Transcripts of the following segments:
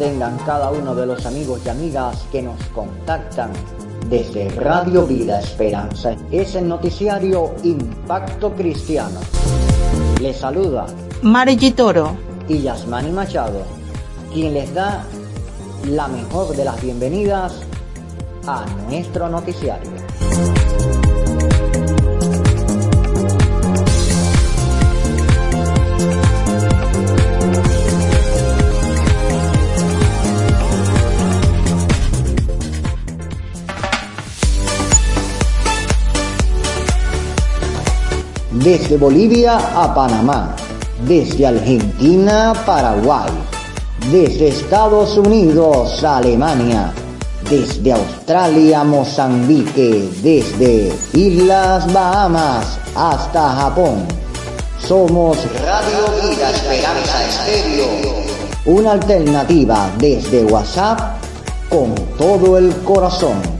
Tengan cada uno de los amigos y amigas que nos contactan desde Radio Vida Esperanza. Es el noticiario Impacto Cristiano. Les saluda Margie Toro y Yasmani Machado, quien les da la mejor de las bienvenidas a nuestro noticiario. Desde Bolivia a Panamá, desde Argentina a Paraguay, desde Estados Unidos a Alemania, desde Australia a Mozambique, desde Islas Bahamas hasta Japón. Somos Radio Vida Esperanza Estéreo, una alternativa desde WhatsApp con todo el corazón.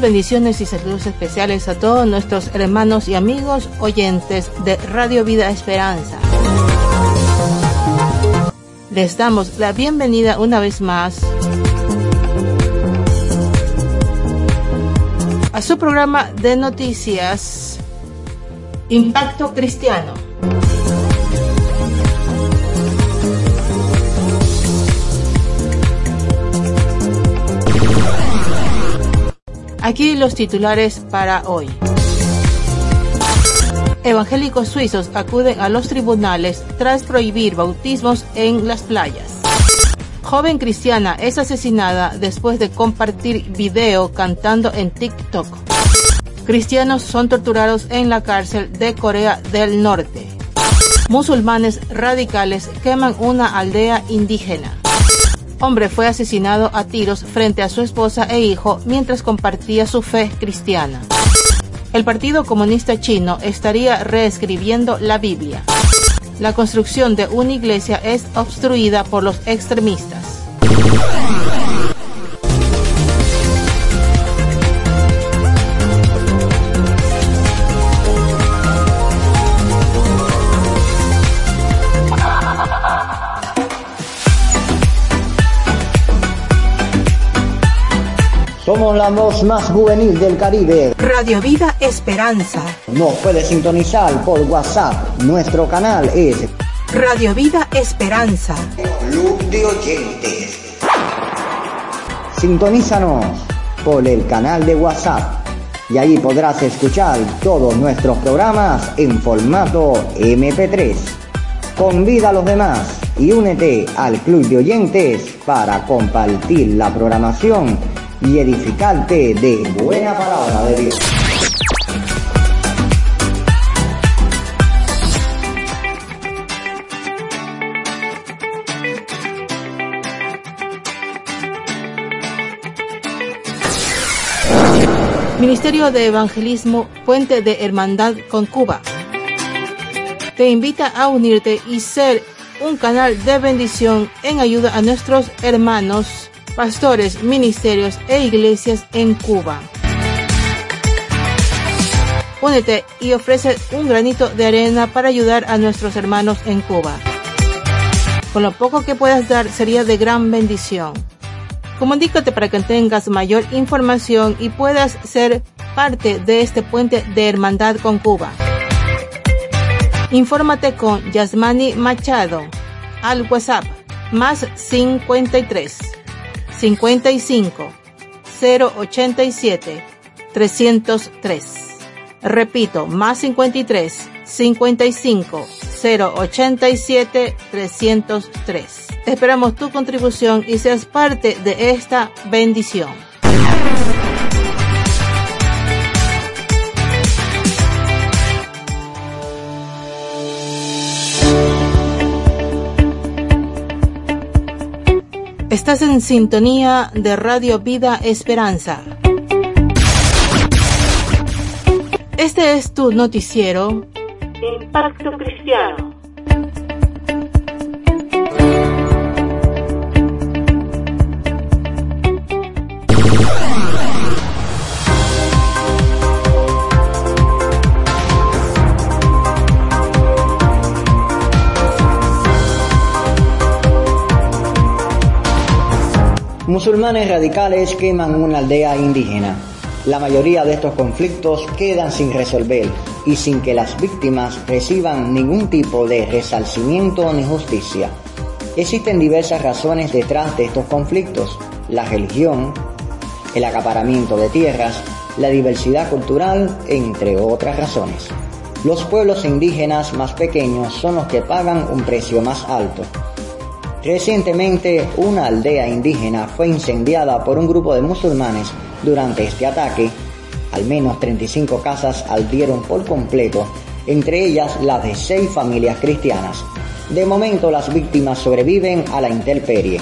Bendiciones y saludos especiales a todos nuestros hermanos y amigos oyentes de Radio Vida Esperanza. Les damos la bienvenida una vez más a su programa de noticias Impacto Cristiano. Aquí los titulares para hoy. Evangélicos suizos acuden a los tribunales tras prohibir bautismos en las playas. Joven cristiana es asesinada después de compartir video cantando en TikTok. Cristianos son torturados en la cárcel de Corea del Norte. Musulmanes radicales queman una aldea indígena hombre fue asesinado a tiros frente a su esposa e hijo mientras compartía su fe cristiana. El Partido Comunista Chino estaría reescribiendo la Biblia. La construcción de una iglesia es obstruida por los extremistas. Somos la voz más juvenil del Caribe. Radio Vida Esperanza. Nos puede sintonizar por WhatsApp. Nuestro canal es Radio Vida Esperanza. Club de Oyentes. Sintonízanos por el canal de WhatsApp y ahí podrás escuchar todos nuestros programas en formato MP3. Convida a los demás y únete al Club de Oyentes para compartir la programación y edificarte de buena palabra de Dios. Ministerio de Evangelismo Puente de Hermandad con Cuba. Te invita a unirte y ser un canal de bendición en ayuda a nuestros hermanos pastores, ministerios e iglesias en Cuba. Únete y ofrece un granito de arena para ayudar a nuestros hermanos en Cuba. Con lo poco que puedas dar sería de gran bendición. Comunícate para que tengas mayor información y puedas ser parte de este puente de hermandad con Cuba. Infórmate con Yasmani Machado al WhatsApp más 53 55 087 303. Repito, más 53 55 087 303. Esperamos tu contribución y seas parte de esta bendición. Estás en sintonía de Radio Vida Esperanza. Este es tu noticiero. Impacto Cristiano. Musulmanes radicales queman una aldea indígena. La mayoría de estos conflictos quedan sin resolver y sin que las víctimas reciban ningún tipo de resarcimiento ni justicia. Existen diversas razones detrás de estos conflictos. La religión, el acaparamiento de tierras, la diversidad cultural, entre otras razones. Los pueblos indígenas más pequeños son los que pagan un precio más alto. Recientemente, una aldea indígena fue incendiada por un grupo de musulmanes. Durante este ataque, al menos 35 casas ardieron por completo, entre ellas las de seis familias cristianas. De momento, las víctimas sobreviven a la intemperie.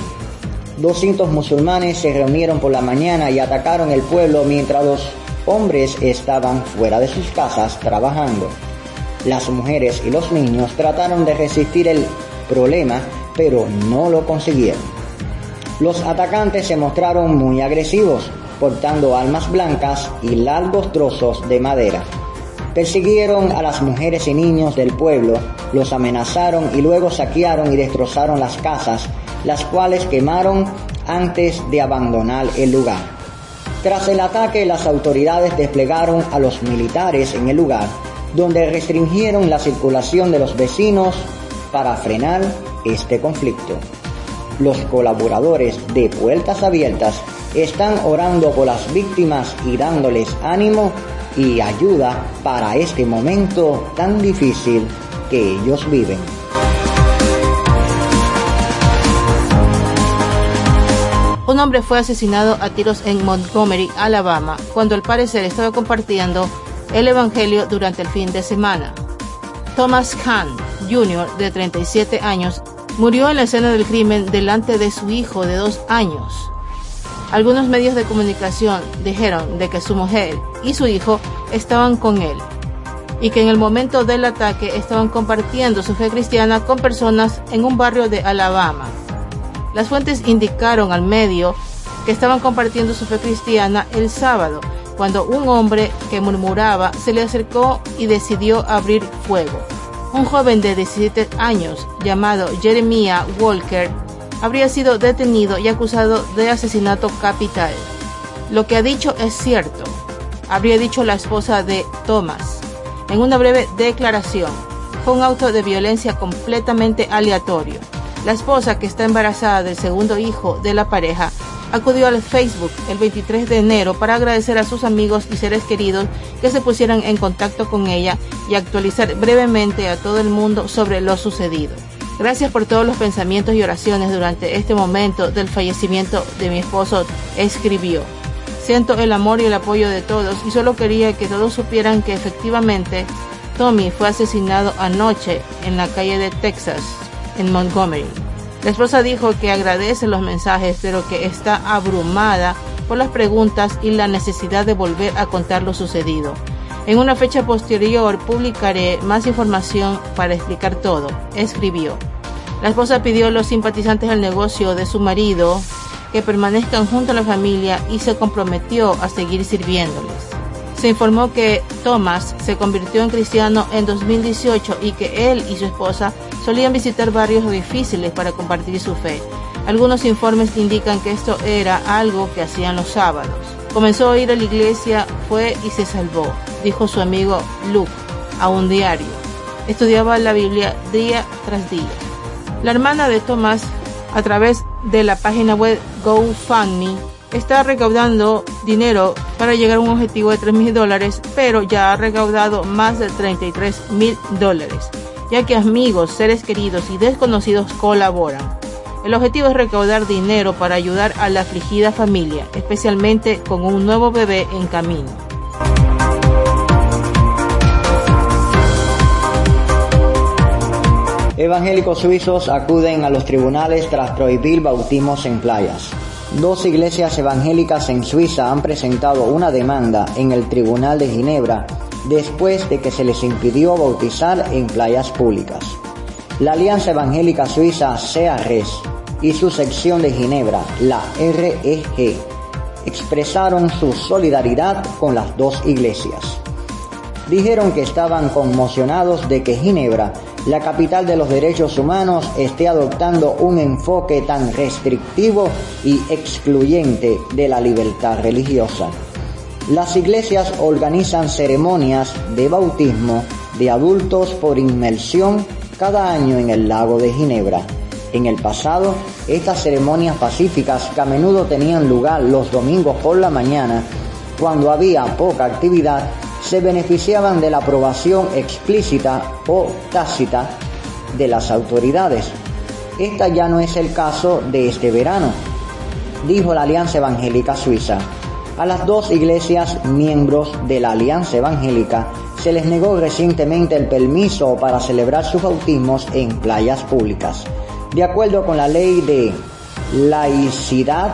200 musulmanes se reunieron por la mañana y atacaron el pueblo mientras los hombres estaban fuera de sus casas trabajando. Las mujeres y los niños trataron de resistir el problema pero no lo consiguieron. Los atacantes se mostraron muy agresivos, portando armas blancas y largos trozos de madera. Persiguieron a las mujeres y niños del pueblo, los amenazaron y luego saquearon y destrozaron las casas, las cuales quemaron antes de abandonar el lugar. Tras el ataque, las autoridades desplegaron a los militares en el lugar, donde restringieron la circulación de los vecinos para frenar este conflicto. Los colaboradores de Puertas Abiertas están orando por las víctimas y dándoles ánimo y ayuda para este momento tan difícil que ellos viven. Un hombre fue asesinado a tiros en Montgomery, Alabama, cuando al parecer estaba compartiendo el Evangelio durante el fin de semana. Thomas Kahn Jr., de 37 años, murió en la escena del crimen delante de su hijo de dos años. Algunos medios de comunicación dijeron de que su mujer y su hijo estaban con él y que en el momento del ataque estaban compartiendo su fe cristiana con personas en un barrio de Alabama. Las fuentes indicaron al medio que estaban compartiendo su fe cristiana el sábado, cuando un hombre que murmuraba se le acercó y decidió abrir fuego. Un joven de 17 años llamado Jeremiah Walker habría sido detenido y acusado de asesinato capital. Lo que ha dicho es cierto, habría dicho la esposa de Thomas en una breve declaración. Fue un auto de violencia completamente aleatorio. La esposa, que está embarazada del segundo hijo de la pareja, acudió al Facebook el 23 de enero para agradecer a sus amigos y seres queridos que se pusieran en contacto con ella y actualizar brevemente a todo el mundo sobre lo sucedido. Gracias por todos los pensamientos y oraciones durante este momento del fallecimiento de mi esposo, escribió. Siento el amor y el apoyo de todos y solo quería que todos supieran que efectivamente Tommy fue asesinado anoche en la calle de Texas, en Montgomery. La esposa dijo que agradece los mensajes, pero que está abrumada por las preguntas y la necesidad de volver a contar lo sucedido. En una fecha posterior publicaré más información para explicar todo, escribió. La esposa pidió a los simpatizantes del negocio de su marido que permanezcan junto a la familia y se comprometió a seguir sirviéndoles. Se informó que Thomas se convirtió en cristiano en 2018 y que él y su esposa solían visitar barrios difíciles para compartir su fe. Algunos informes indican que esto era algo que hacían los sábados. Comenzó a ir a la iglesia, fue y se salvó, dijo su amigo Luke a un diario. Estudiaba la Biblia día tras día. La hermana de Thomas, a través de la página web GoFundMe, está recaudando dinero para llegar a un objetivo de 3 mil dólares, pero ya ha recaudado más de 33 mil dólares, ya que amigos, seres queridos y desconocidos colaboran. El objetivo es recaudar dinero para ayudar a la afligida familia, especialmente con un nuevo bebé en camino. Evangélicos suizos acuden a los tribunales tras prohibir bautismos en playas. Dos iglesias evangélicas en Suiza han presentado una demanda en el Tribunal de Ginebra después de que se les impidió bautizar en playas públicas. La Alianza Evangélica Suiza CARES y su sección de Ginebra, la REG, expresaron su solidaridad con las dos iglesias. Dijeron que estaban conmocionados de que Ginebra, la capital de los derechos humanos, esté adoptando un enfoque tan restrictivo y excluyente de la libertad religiosa. Las iglesias organizan ceremonias de bautismo de adultos por inmersión cada año en el lago de Ginebra. En el pasado, estas ceremonias pacíficas que a menudo tenían lugar los domingos por la mañana, cuando había poca actividad, se beneficiaban de la aprobación explícita o tácita de las autoridades. Esta ya no es el caso de este verano, dijo la Alianza Evangélica Suiza. A las dos iglesias miembros de la Alianza Evangélica se les negó recientemente el permiso para celebrar sus bautismos en playas públicas. De acuerdo con la ley de laicidad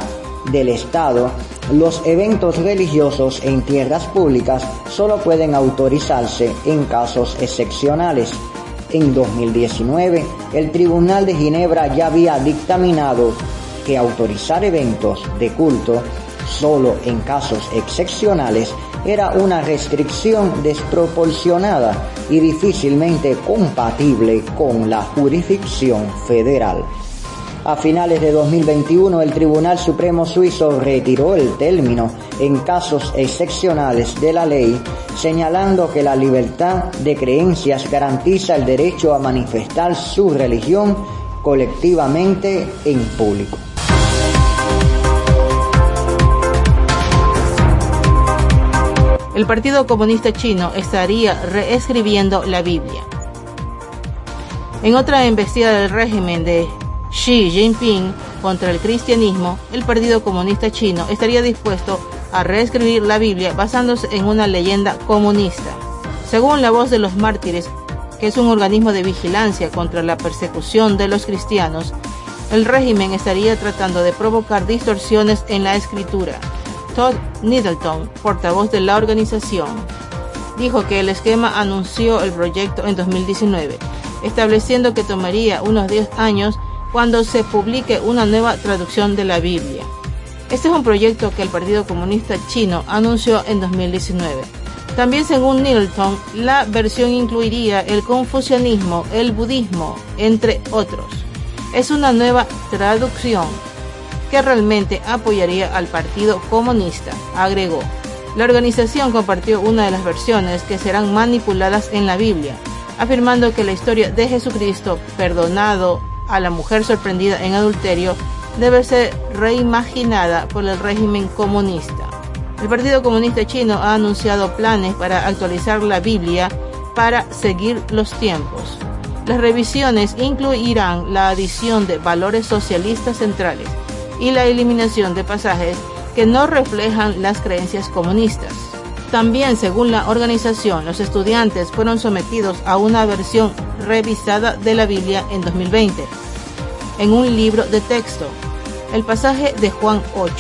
del Estado, los eventos religiosos en tierras públicas solo pueden autorizarse en casos excepcionales. En 2019, el Tribunal de Ginebra ya había dictaminado que autorizar eventos de culto solo en casos excepcionales era una restricción desproporcionada y difícilmente compatible con la jurisdicción federal. A finales de 2021, el Tribunal Supremo Suizo retiró el término en casos excepcionales de la ley, señalando que la libertad de creencias garantiza el derecho a manifestar su religión colectivamente en público. El Partido Comunista Chino estaría reescribiendo la Biblia. En otra embestida del régimen de Xi Jinping contra el cristianismo, el Partido Comunista Chino estaría dispuesto a reescribir la Biblia basándose en una leyenda comunista. Según la voz de los mártires, que es un organismo de vigilancia contra la persecución de los cristianos, el régimen estaría tratando de provocar distorsiones en la escritura. Todd portavoz de la organización, dijo que el esquema anunció el proyecto en 2019, estableciendo que tomaría unos 10 años cuando se publique una nueva traducción de la Biblia. Este es un proyecto que el Partido Comunista Chino anunció en 2019. También según Middleton, la versión incluiría el confucianismo, el budismo, entre otros. Es una nueva traducción que realmente apoyaría al Partido Comunista, agregó. La organización compartió una de las versiones que serán manipuladas en la Biblia, afirmando que la historia de Jesucristo perdonado a la mujer sorprendida en adulterio debe ser reimaginada por el régimen comunista. El Partido Comunista Chino ha anunciado planes para actualizar la Biblia para seguir los tiempos. Las revisiones incluirán la adición de valores socialistas centrales, y la eliminación de pasajes que no reflejan las creencias comunistas. También, según la organización, los estudiantes fueron sometidos a una versión revisada de la Biblia en 2020, en un libro de texto, el pasaje de Juan 8,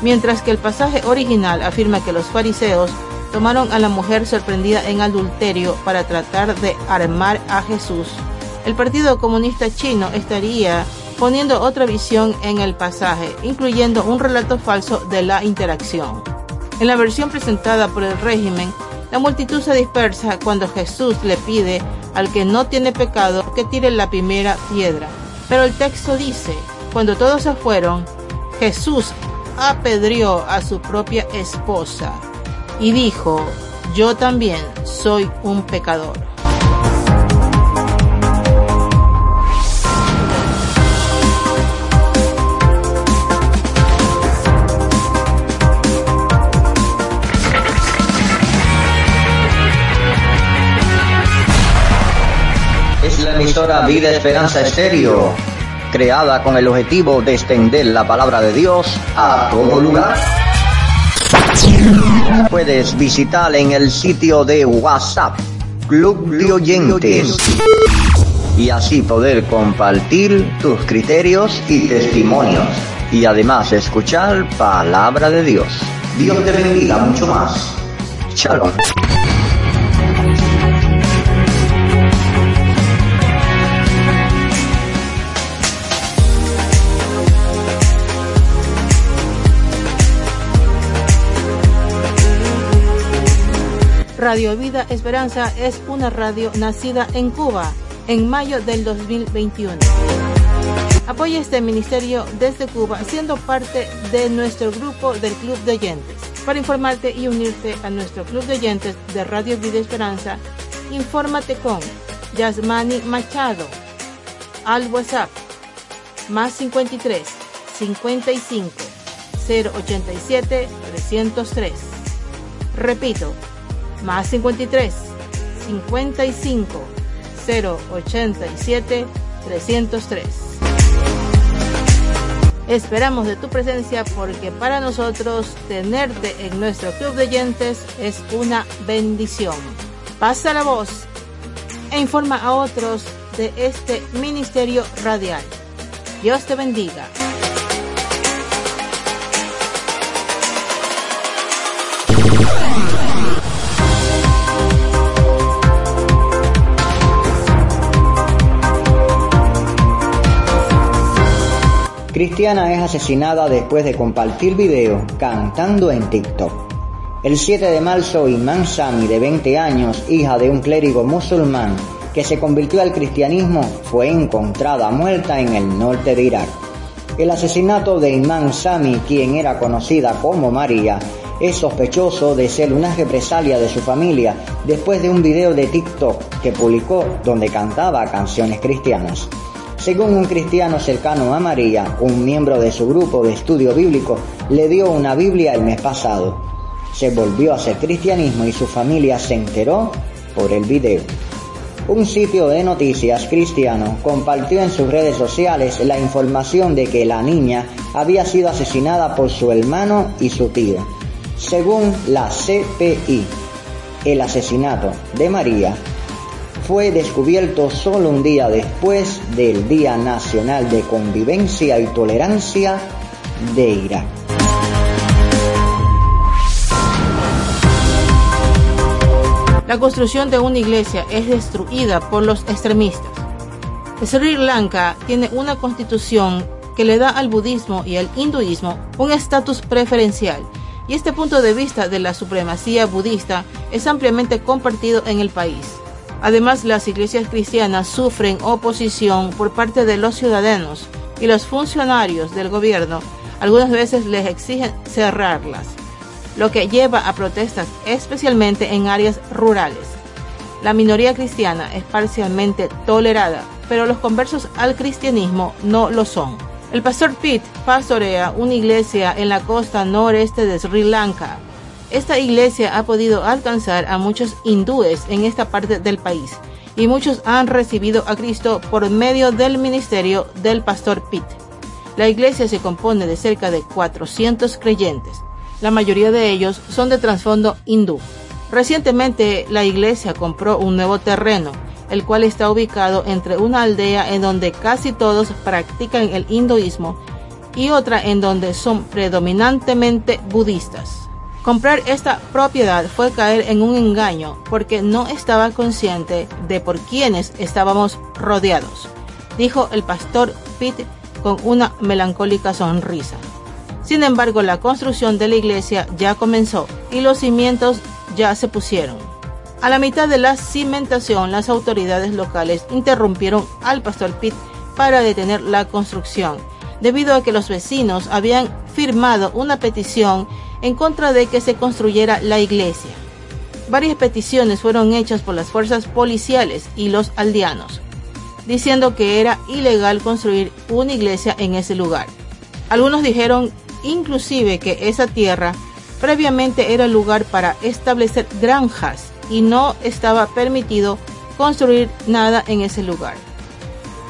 mientras que el pasaje original afirma que los fariseos tomaron a la mujer sorprendida en adulterio para tratar de armar a Jesús. El Partido Comunista Chino estaría poniendo otra visión en el pasaje, incluyendo un relato falso de la interacción. En la versión presentada por el régimen, la multitud se dispersa cuando Jesús le pide al que no tiene pecado que tire la primera piedra. Pero el texto dice, cuando todos se fueron, Jesús apedreó a su propia esposa y dijo, yo también soy un pecador. Emisora Vida Esperanza Estéreo, creada con el objetivo de extender la palabra de Dios a todo lugar. Puedes visitar en el sitio de WhatsApp, Club de Oyentes. y así poder compartir tus criterios y testimonios y además escuchar palabra de Dios. Dios te bendiga mucho más. Shalom. Radio Vida Esperanza es una radio nacida en Cuba en mayo del 2021. Apoya este ministerio desde Cuba siendo parte de nuestro grupo del Club de Oyentes. Para informarte y unirte a nuestro Club de Oyentes de Radio Vida Esperanza, infórmate con Yasmani Machado al WhatsApp más 53 55 087 303. Repito, más 53 55 087 303. Esperamos de tu presencia porque para nosotros tenerte en nuestro club de oyentes es una bendición. Pasa la voz e informa a otros de este ministerio radial. Dios te bendiga. Cristiana es asesinada después de compartir video cantando en TikTok. El 7 de marzo, Iman Sami, de 20 años, hija de un clérigo musulmán que se convirtió al cristianismo, fue encontrada muerta en el norte de Irak. El asesinato de Iman Sami, quien era conocida como María, es sospechoso de ser una represalia de su familia después de un video de TikTok que publicó donde cantaba canciones cristianas. Según un cristiano cercano a María, un miembro de su grupo de estudio bíblico le dio una Biblia el mes pasado. Se volvió a hacer cristianismo y su familia se enteró por el video. Un sitio de noticias cristiano compartió en sus redes sociales la información de que la niña había sido asesinada por su hermano y su tío. Según la CPI, el asesinato de María fue descubierto solo un día después del Día Nacional de Convivencia y Tolerancia de Irak. La construcción de una iglesia es destruida por los extremistas. Sri Lanka tiene una constitución que le da al budismo y al hinduismo un estatus preferencial y este punto de vista de la supremacía budista es ampliamente compartido en el país. Además, las iglesias cristianas sufren oposición por parte de los ciudadanos y los funcionarios del gobierno algunas veces les exigen cerrarlas, lo que lleva a protestas especialmente en áreas rurales. La minoría cristiana es parcialmente tolerada, pero los conversos al cristianismo no lo son. El pastor Pitt pastorea una iglesia en la costa noreste de Sri Lanka, esta iglesia ha podido alcanzar a muchos hindúes en esta parte del país y muchos han recibido a Cristo por medio del ministerio del pastor Pitt. La iglesia se compone de cerca de 400 creyentes. La mayoría de ellos son de trasfondo hindú. Recientemente la iglesia compró un nuevo terreno, el cual está ubicado entre una aldea en donde casi todos practican el hinduismo y otra en donde son predominantemente budistas. Comprar esta propiedad fue caer en un engaño porque no estaba consciente de por quiénes estábamos rodeados, dijo el pastor Pitt con una melancólica sonrisa. Sin embargo, la construcción de la iglesia ya comenzó y los cimientos ya se pusieron. A la mitad de la cimentación, las autoridades locales interrumpieron al pastor Pitt para detener la construcción, debido a que los vecinos habían firmado una petición en contra de que se construyera la iglesia. Varias peticiones fueron hechas por las fuerzas policiales y los aldeanos, diciendo que era ilegal construir una iglesia en ese lugar. Algunos dijeron inclusive que esa tierra previamente era lugar para establecer granjas y no estaba permitido construir nada en ese lugar.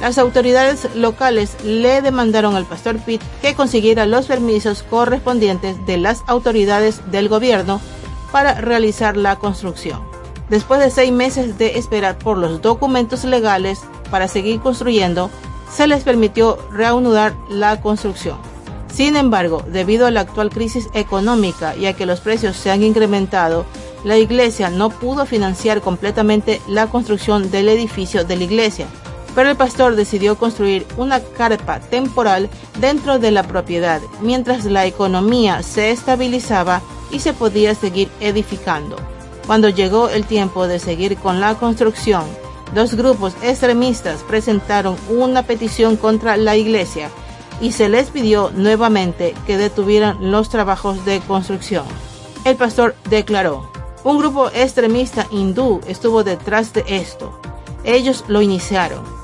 Las autoridades locales le demandaron al pastor Pitt que consiguiera los permisos correspondientes de las autoridades del gobierno para realizar la construcción. Después de seis meses de esperar por los documentos legales, para seguir construyendo, se les permitió reanudar la construcción. Sin embargo, debido a la actual crisis económica y a que los precios se han incrementado, la iglesia no pudo financiar completamente la construcción del edificio de la iglesia, pero el pastor decidió construir una carpa temporal dentro de la propiedad, mientras la economía se estabilizaba y se podía seguir edificando. Cuando llegó el tiempo de seguir con la construcción, dos grupos extremistas presentaron una petición contra la iglesia y se les pidió nuevamente que detuvieran los trabajos de construcción. El pastor declaró, un grupo extremista hindú estuvo detrás de esto. Ellos lo iniciaron.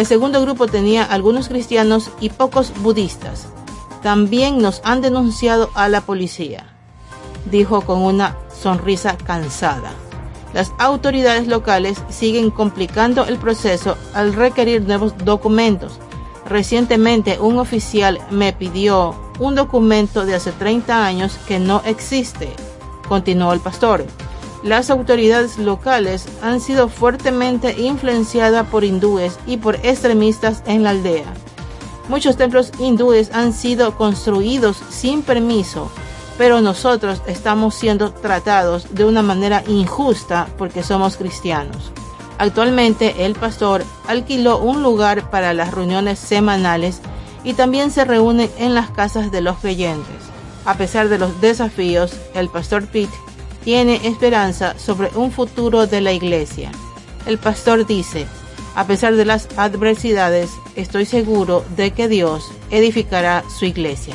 El segundo grupo tenía algunos cristianos y pocos budistas. También nos han denunciado a la policía, dijo con una sonrisa cansada. Las autoridades locales siguen complicando el proceso al requerir nuevos documentos. Recientemente un oficial me pidió un documento de hace 30 años que no existe continuó el pastor. Las autoridades locales han sido fuertemente influenciadas por hindúes y por extremistas en la aldea. Muchos templos hindúes han sido construidos sin permiso, pero nosotros estamos siendo tratados de una manera injusta porque somos cristianos. Actualmente el pastor alquiló un lugar para las reuniones semanales y también se reúne en las casas de los creyentes. A pesar de los desafíos, el pastor Pitt tiene esperanza sobre un futuro de la iglesia. El pastor dice, a pesar de las adversidades, estoy seguro de que Dios edificará su iglesia.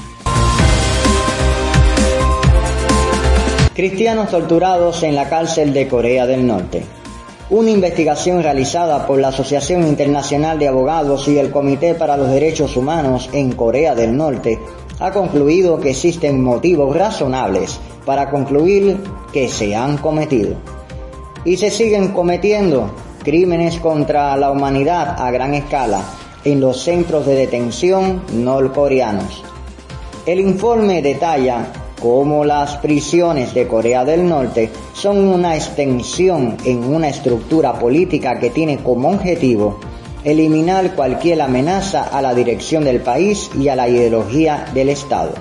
Cristianos torturados en la cárcel de Corea del Norte. Una investigación realizada por la Asociación Internacional de Abogados y el Comité para los Derechos Humanos en Corea del Norte ha concluido que existen motivos razonables para concluir que se han cometido y se siguen cometiendo crímenes contra la humanidad a gran escala en los centros de detención norcoreanos. El informe detalla cómo las prisiones de Corea del Norte son una extensión en una estructura política que tiene como objetivo eliminar cualquier amenaza a la dirección del país y a la ideología del Estado.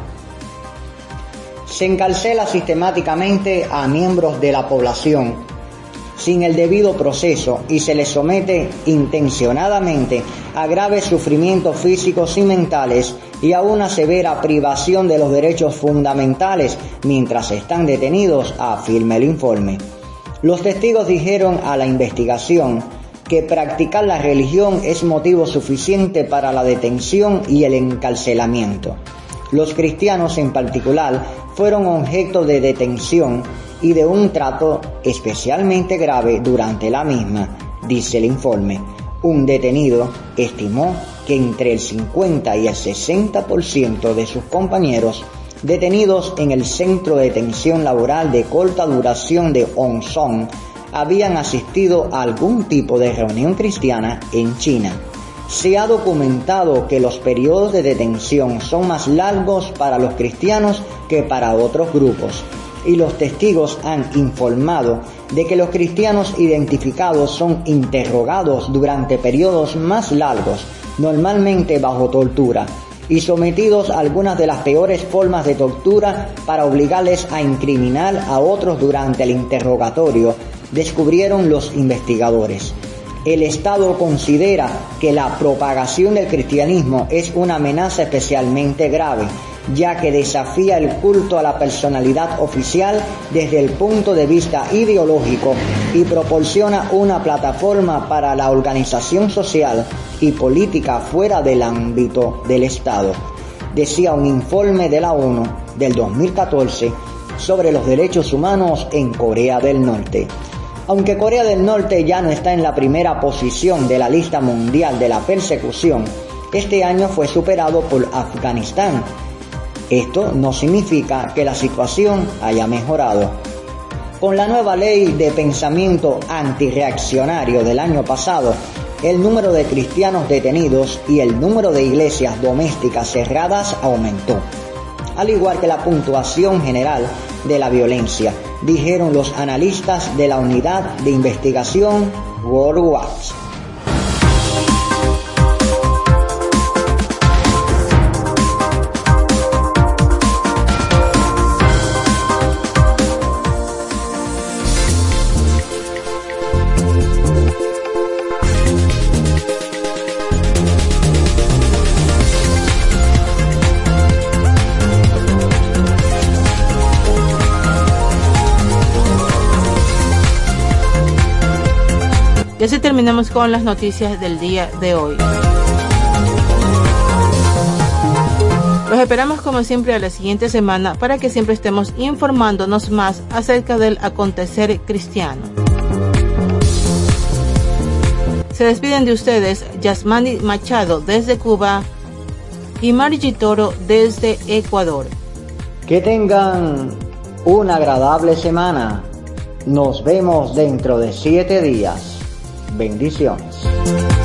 Se encarcela sistemáticamente a miembros de la población sin el debido proceso y se les somete intencionadamente a graves sufrimientos físicos y mentales y a una severa privación de los derechos fundamentales mientras están detenidos, afirma el informe. Los testigos dijeron a la investigación que practicar la religión es motivo suficiente para la detención y el encarcelamiento. Los cristianos en particular fueron objeto de detención y de un trato especialmente grave durante la misma, dice el informe. Un detenido estimó que entre el 50 y el 60% de sus compañeros detenidos en el centro de detención laboral de corta duración de Song habían asistido a algún tipo de reunión cristiana en China. Se ha documentado que los periodos de detención son más largos para los cristianos que para otros grupos y los testigos han informado de que los cristianos identificados son interrogados durante periodos más largos, normalmente bajo tortura, y sometidos a algunas de las peores formas de tortura para obligarles a incriminar a otros durante el interrogatorio descubrieron los investigadores. El Estado considera que la propagación del cristianismo es una amenaza especialmente grave, ya que desafía el culto a la personalidad oficial desde el punto de vista ideológico y proporciona una plataforma para la organización social y política fuera del ámbito del Estado, decía un informe de la ONU del 2014 sobre los derechos humanos en Corea del Norte. Aunque Corea del Norte ya no está en la primera posición de la lista mundial de la persecución, este año fue superado por Afganistán. Esto no significa que la situación haya mejorado. Con la nueva ley de pensamiento antireaccionario del año pasado, el número de cristianos detenidos y el número de iglesias domésticas cerradas aumentó, al igual que la puntuación general de la violencia, dijeron los analistas de la unidad de investigación World terminamos con las noticias del día de hoy. Los esperamos como siempre a la siguiente semana para que siempre estemos informándonos más acerca del acontecer cristiano. Se despiden de ustedes Yasmani Machado desde Cuba y Margie Toro desde Ecuador. Que tengan una agradable semana. Nos vemos dentro de siete días. Bendiciones.